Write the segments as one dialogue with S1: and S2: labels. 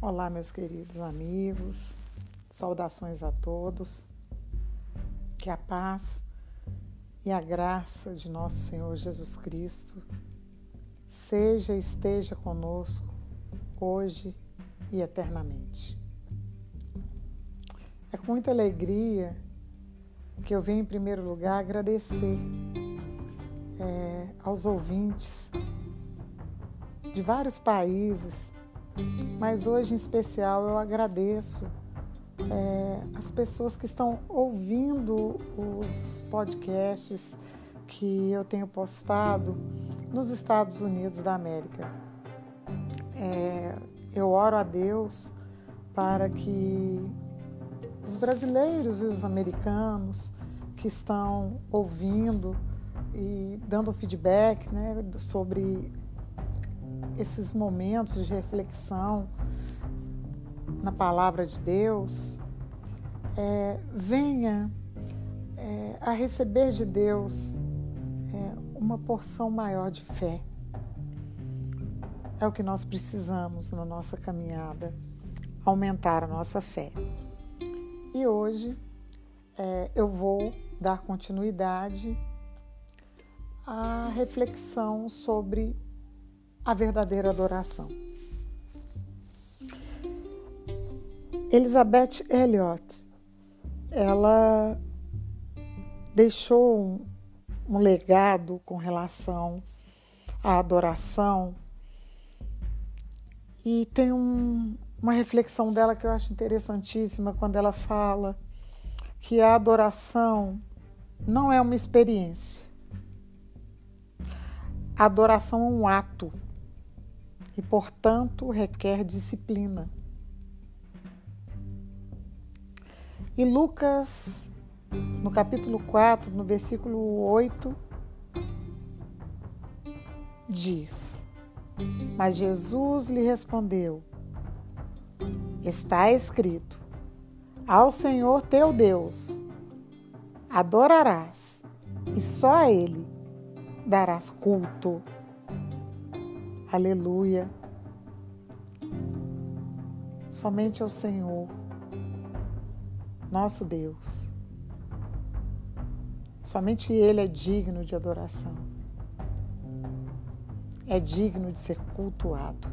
S1: Olá, meus queridos amigos, saudações a todos. Que a paz e a graça de nosso Senhor Jesus Cristo seja e esteja conosco hoje e eternamente. É com muita alegria que eu venho, em primeiro lugar, agradecer é, aos ouvintes de vários países mas hoje, em especial, eu agradeço é, as pessoas que estão ouvindo os podcasts que eu tenho postado nos Estados Unidos da América. É, eu oro a Deus para que os brasileiros e os americanos que estão ouvindo e dando feedback né, sobre esses momentos de reflexão na palavra de Deus, é, venha é, a receber de Deus é, uma porção maior de fé. É o que nós precisamos na nossa caminhada, aumentar a nossa fé. E hoje é, eu vou dar continuidade à reflexão sobre a verdadeira adoração. Elizabeth Elliot, ela deixou um, um legado com relação à adoração e tem um, uma reflexão dela que eu acho interessantíssima quando ela fala que a adoração não é uma experiência. A adoração é um ato e, portanto, requer disciplina. E Lucas, no capítulo 4, no versículo 8, diz: Mas Jesus lhe respondeu: Está escrito: Ao Senhor teu Deus adorarás, e só a Ele darás culto. Aleluia. Somente ao Senhor, nosso Deus. Somente Ele é digno de adoração. É digno de ser cultuado.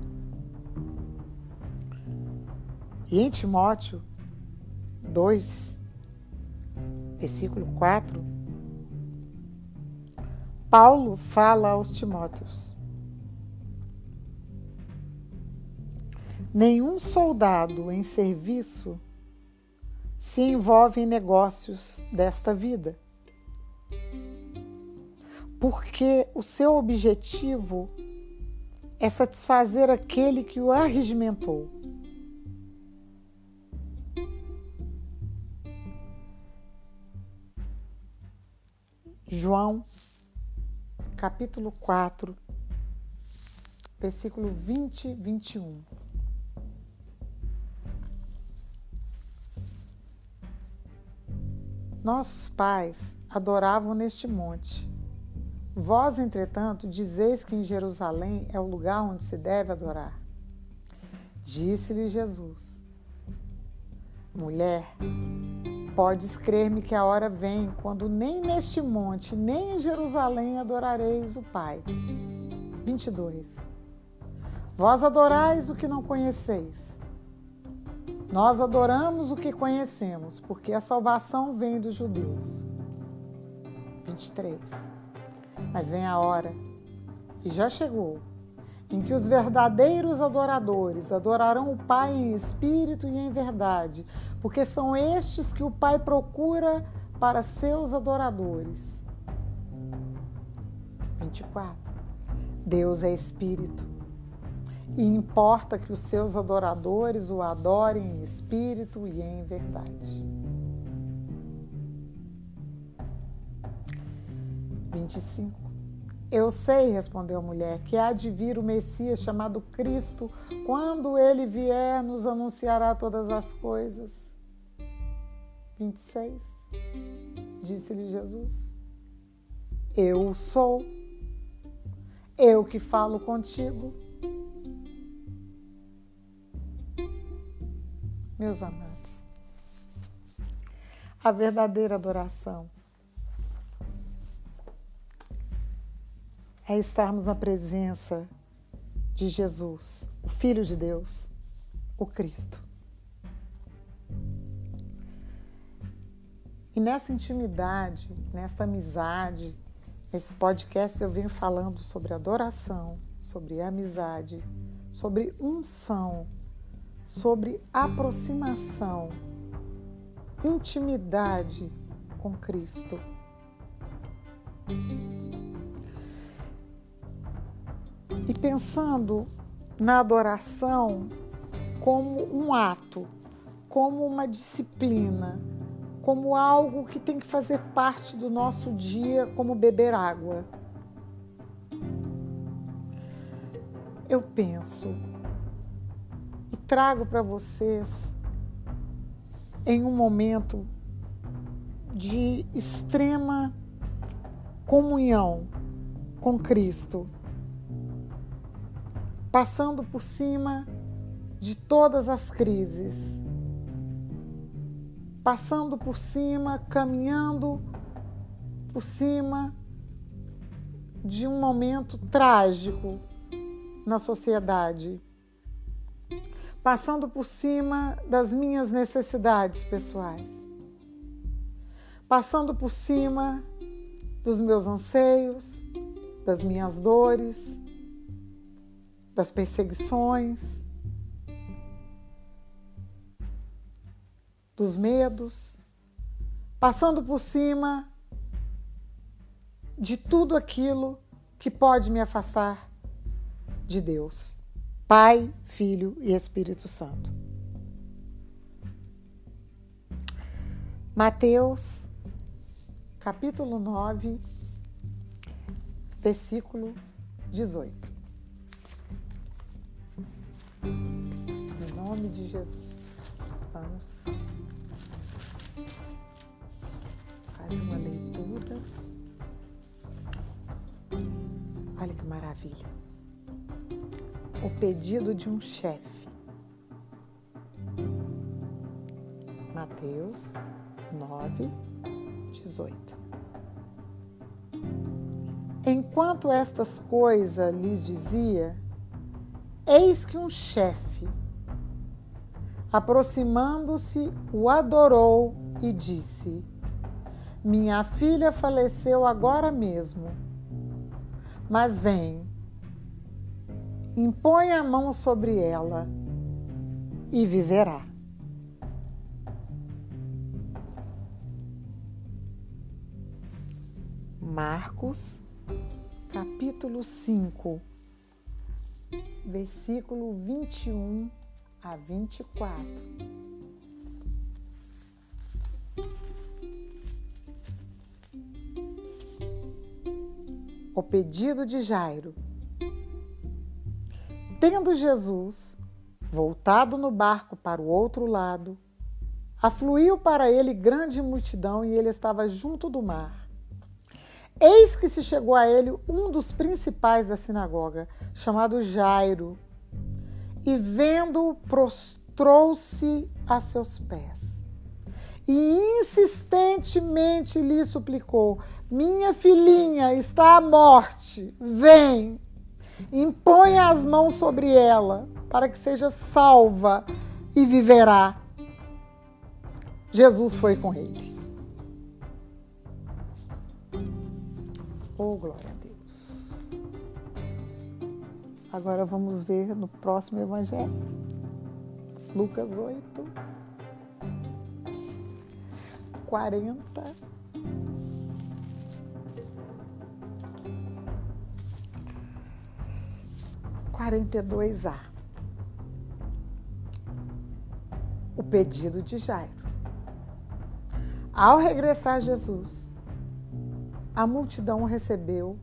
S1: E em Timóteo 2, versículo 4, Paulo fala aos Timóteos: Nenhum soldado em serviço se envolve em negócios desta vida, porque o seu objetivo é satisfazer aquele que o arregimentou. João, capítulo 4, versículo 20 e 21. Nossos pais adoravam neste monte. Vós, entretanto, dizeis que em Jerusalém é o lugar onde se deve adorar. Disse-lhe Jesus: Mulher, podes crer-me que a hora vem quando nem neste monte, nem em Jerusalém adorareis o Pai. 22. Vós adorais o que não conheceis. Nós adoramos o que conhecemos, porque a salvação vem dos judeus. 23. Mas vem a hora, e já chegou, em que os verdadeiros adoradores adorarão o Pai em espírito e em verdade, porque são estes que o Pai procura para seus adoradores. 24. Deus é espírito e importa que os seus adoradores o adorem em espírito e em verdade. 25. Eu sei, respondeu a mulher, que há de vir o Messias chamado Cristo. Quando ele vier, nos anunciará todas as coisas. 26. Disse-lhe Jesus: Eu sou, eu que falo contigo. Meus amados. A verdadeira adoração é estarmos na presença de Jesus, o Filho de Deus, o Cristo. E nessa intimidade, nessa amizade, nesse podcast eu venho falando sobre adoração, sobre amizade, sobre unção, sobre aproximação, intimidade com Cristo. E pensando na adoração como um ato, como uma disciplina, como algo que tem que fazer parte do nosso dia, como beber água. Eu penso trago para vocês em um momento de extrema comunhão com Cristo, passando por cima de todas as crises passando por cima, caminhando por cima de um momento trágico na sociedade, passando por cima das minhas necessidades pessoais, passando por cima dos meus anseios, das minhas dores, das perseguições dos medos, passando por cima de tudo aquilo que pode me afastar de Deus, Pai, Filho e Espírito Santo. Mateus, capítulo 9, versículo 18. Em nome de Jesus, vamos faz uma leitura. Olha que maravilha. O pedido de um chefe. Mateus 9, 18. Enquanto estas coisas lhes dizia, eis que um chefe, aproximando-se, o adorou e disse: minha filha faleceu agora mesmo. Mas vem, impõe a mão sobre ela e viverá. Marcos, capítulo 5, versículo 21 a 24. o pedido de Jairo. Tendo Jesus voltado no barco para o outro lado, afluiu para ele grande multidão e ele estava junto do mar. Eis que se chegou a ele um dos principais da sinagoga, chamado Jairo, e vendo-o, prostrou-se a seus pés e insistentemente lhe suplicou: minha filhinha está à morte, vem, impõe as mãos sobre ela, para que seja salva e viverá. Jesus foi com ele. Oh, glória a Deus. Agora vamos ver no próximo evangelho. Lucas 8, 40 42A. O pedido de Jairo. Ao regressar Jesus, a multidão o recebeu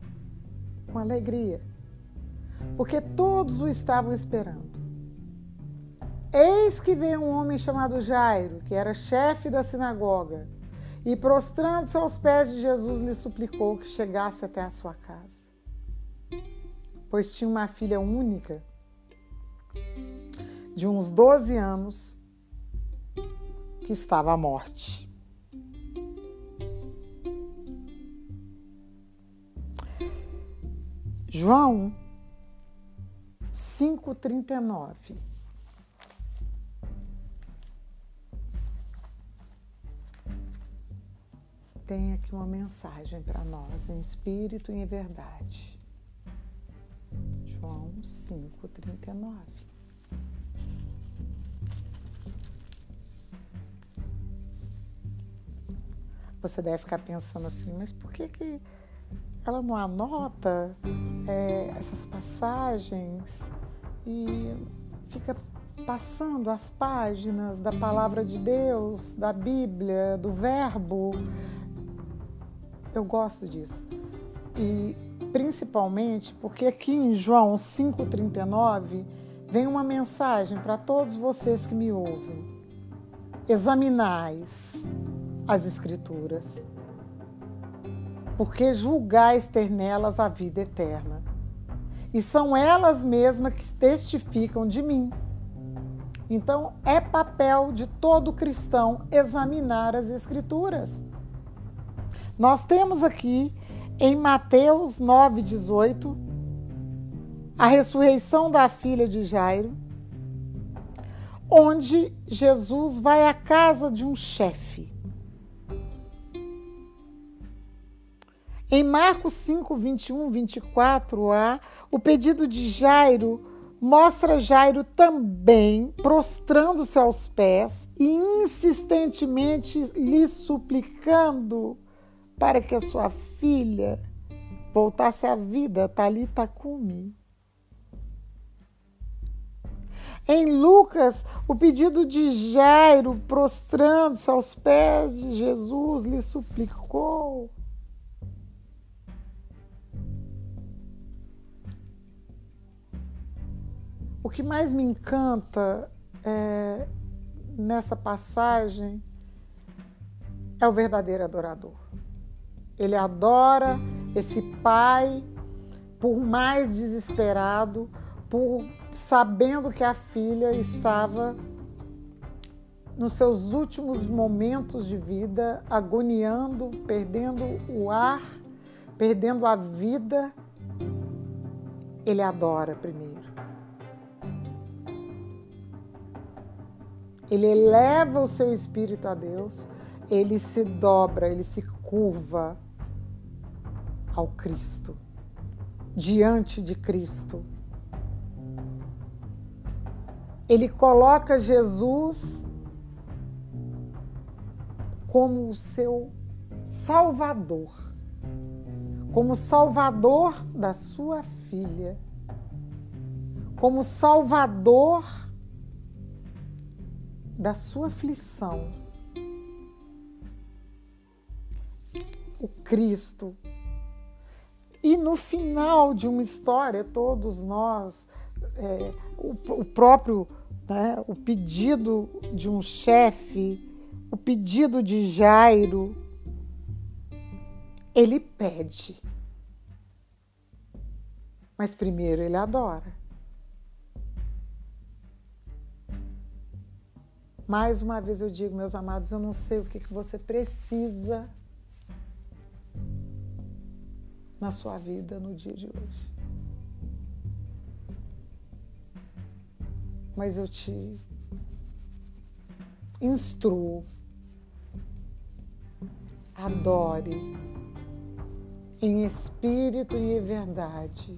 S1: com alegria, porque todos o estavam esperando. Eis que veio um homem chamado Jairo, que era chefe da sinagoga, e prostrando-se aos pés de Jesus, lhe suplicou que chegasse até a sua casa pois tinha uma filha única de uns 12 anos que estava a morte. João 5,39. Tem aqui uma mensagem para nós, em espírito e em verdade. João 5,39. Você deve ficar pensando assim, mas por que, que ela não anota é, essas passagens e fica passando as páginas da palavra de Deus, da Bíblia, do Verbo? Eu gosto disso. E principalmente porque aqui em João 5,39 vem uma mensagem para todos vocês que me ouvem. Examinais as Escrituras, porque julgais ter nelas a vida eterna. E são elas mesmas que testificam de mim. Então, é papel de todo cristão examinar as Escrituras. Nós temos aqui em Mateus 9,18 a ressurreição da filha de Jairo, onde Jesus vai à casa de um chefe. Em Marcos 5, 21, 24a, o pedido de Jairo mostra Jairo também prostrando-se aos pés e insistentemente lhe suplicando para que sua filha voltasse à vida, Talita Kumi. Em Lucas, o pedido de Jairo, prostrando-se aos pés de Jesus, lhe suplicou. O que mais me encanta é, nessa passagem é o verdadeiro adorador. Ele adora esse pai por mais desesperado, por sabendo que a filha estava nos seus últimos momentos de vida, agoniando, perdendo o ar, perdendo a vida. Ele adora primeiro. Ele eleva o seu espírito a Deus, ele se dobra, ele se curva ao Cristo, diante de Cristo. Ele coloca Jesus como o seu Salvador, como Salvador da sua filha, como Salvador da sua aflição. O Cristo e no final de uma história, todos nós, é, o, o, próprio né, o pedido de um chefe, o pedido de Jairo, ele pede. Mas primeiro ele adora. Mais uma vez eu digo, meus amados, eu não sei o que, que você precisa na sua vida no dia de hoje. Mas eu te instruo, adore em espírito e em verdade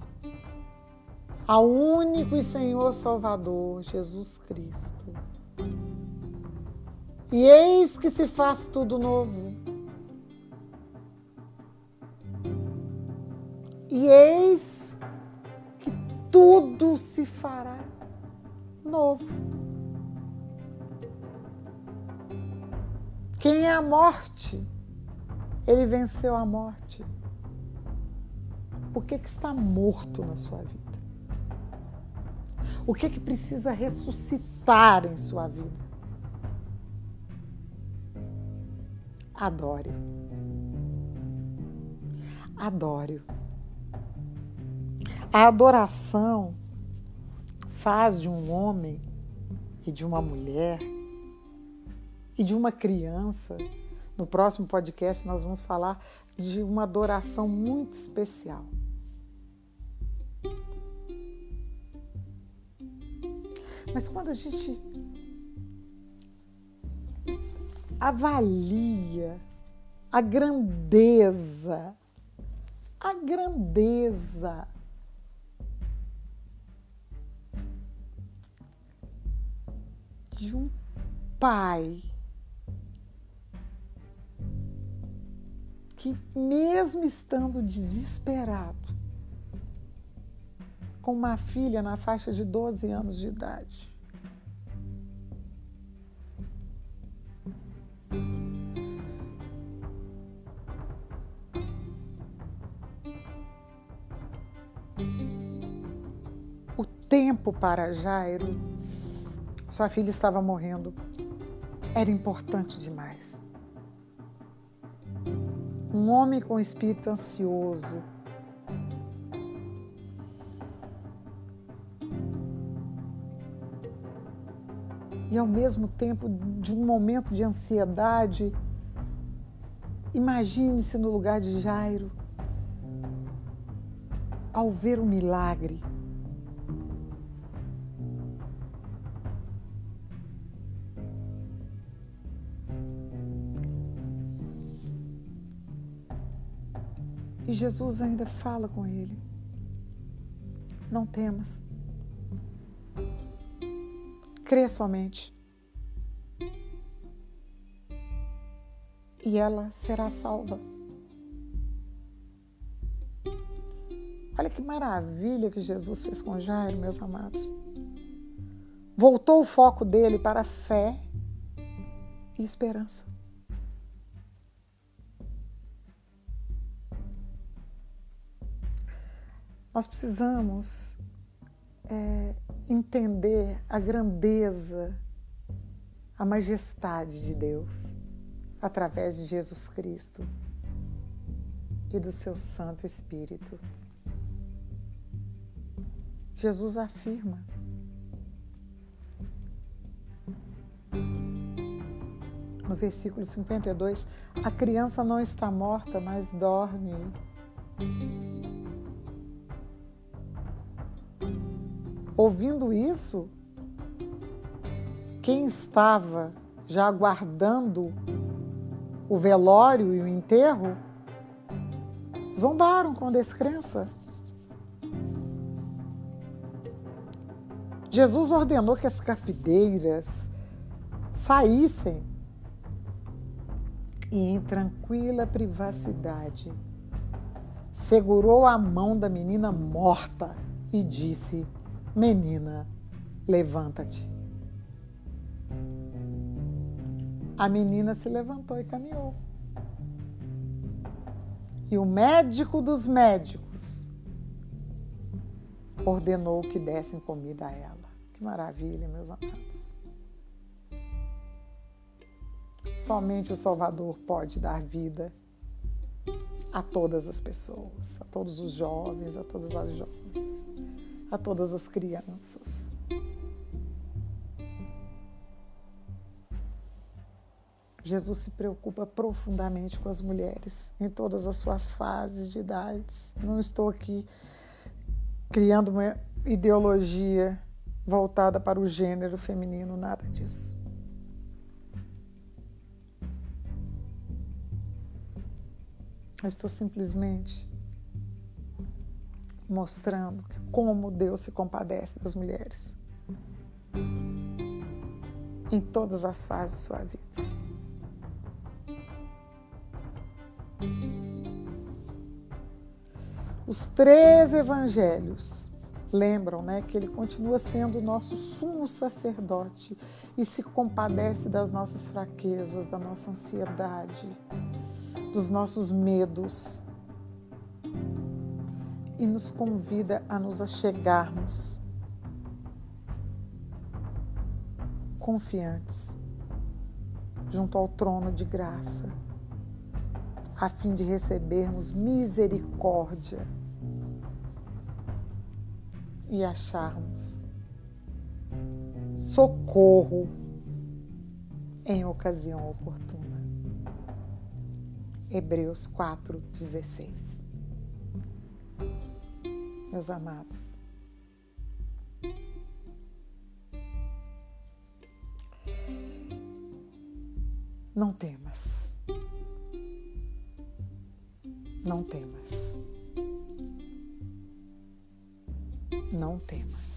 S1: ao único e Senhor Salvador, Jesus Cristo. E eis que se faz tudo novo. E eis que tudo se fará novo. Quem é a morte? Ele venceu a morte. O que, que está morto na sua vida? O que, que precisa ressuscitar em sua vida? Adore. Adore. A adoração faz de um homem e de uma mulher e de uma criança. No próximo podcast, nós vamos falar de uma adoração muito especial. Mas quando a gente avalia a grandeza, a grandeza de um pai que, mesmo estando desesperado, com uma filha na faixa de 12 anos de idade, o tempo para Jairo, sua filha estava morrendo, era importante demais. Um homem com espírito ansioso, e ao mesmo tempo de um momento de ansiedade, imagine-se no lugar de Jairo, ao ver o milagre. E Jesus ainda fala com ele: Não temas. Crê somente. E ela será salva. Olha que maravilha que Jesus fez com Jairo, meus amados. Voltou o foco dele para fé e esperança. Nós precisamos é, entender a grandeza, a majestade de Deus através de Jesus Cristo e do seu Santo Espírito. Jesus afirma no versículo 52: a criança não está morta, mas dorme. Ouvindo isso, quem estava já aguardando o velório e o enterro zombaram com descrença. Jesus ordenou que as capideiras saíssem e, em tranquila privacidade, segurou a mão da menina morta e disse: Menina, levanta-te. A menina se levantou e caminhou. E o médico dos médicos ordenou que dessem comida a ela. Que maravilha, meus amados. Somente o Salvador pode dar vida a todas as pessoas, a todos os jovens, a todas as jovens a todas as crianças. Jesus se preocupa profundamente com as mulheres em todas as suas fases de idades. Não estou aqui criando uma ideologia voltada para o gênero feminino, nada disso. Eu estou simplesmente mostrando como Deus se compadece das mulheres em todas as fases de sua vida. Os três evangelhos lembram né, que ele continua sendo o nosso sumo sacerdote e se compadece das nossas fraquezas, da nossa ansiedade, dos nossos medos, e nos convida a nos achegarmos confiantes junto ao trono de graça, a fim de recebermos misericórdia e acharmos socorro em ocasião oportuna. Hebreus 4,16. Meus amados, não temas. Não temas. Não temas.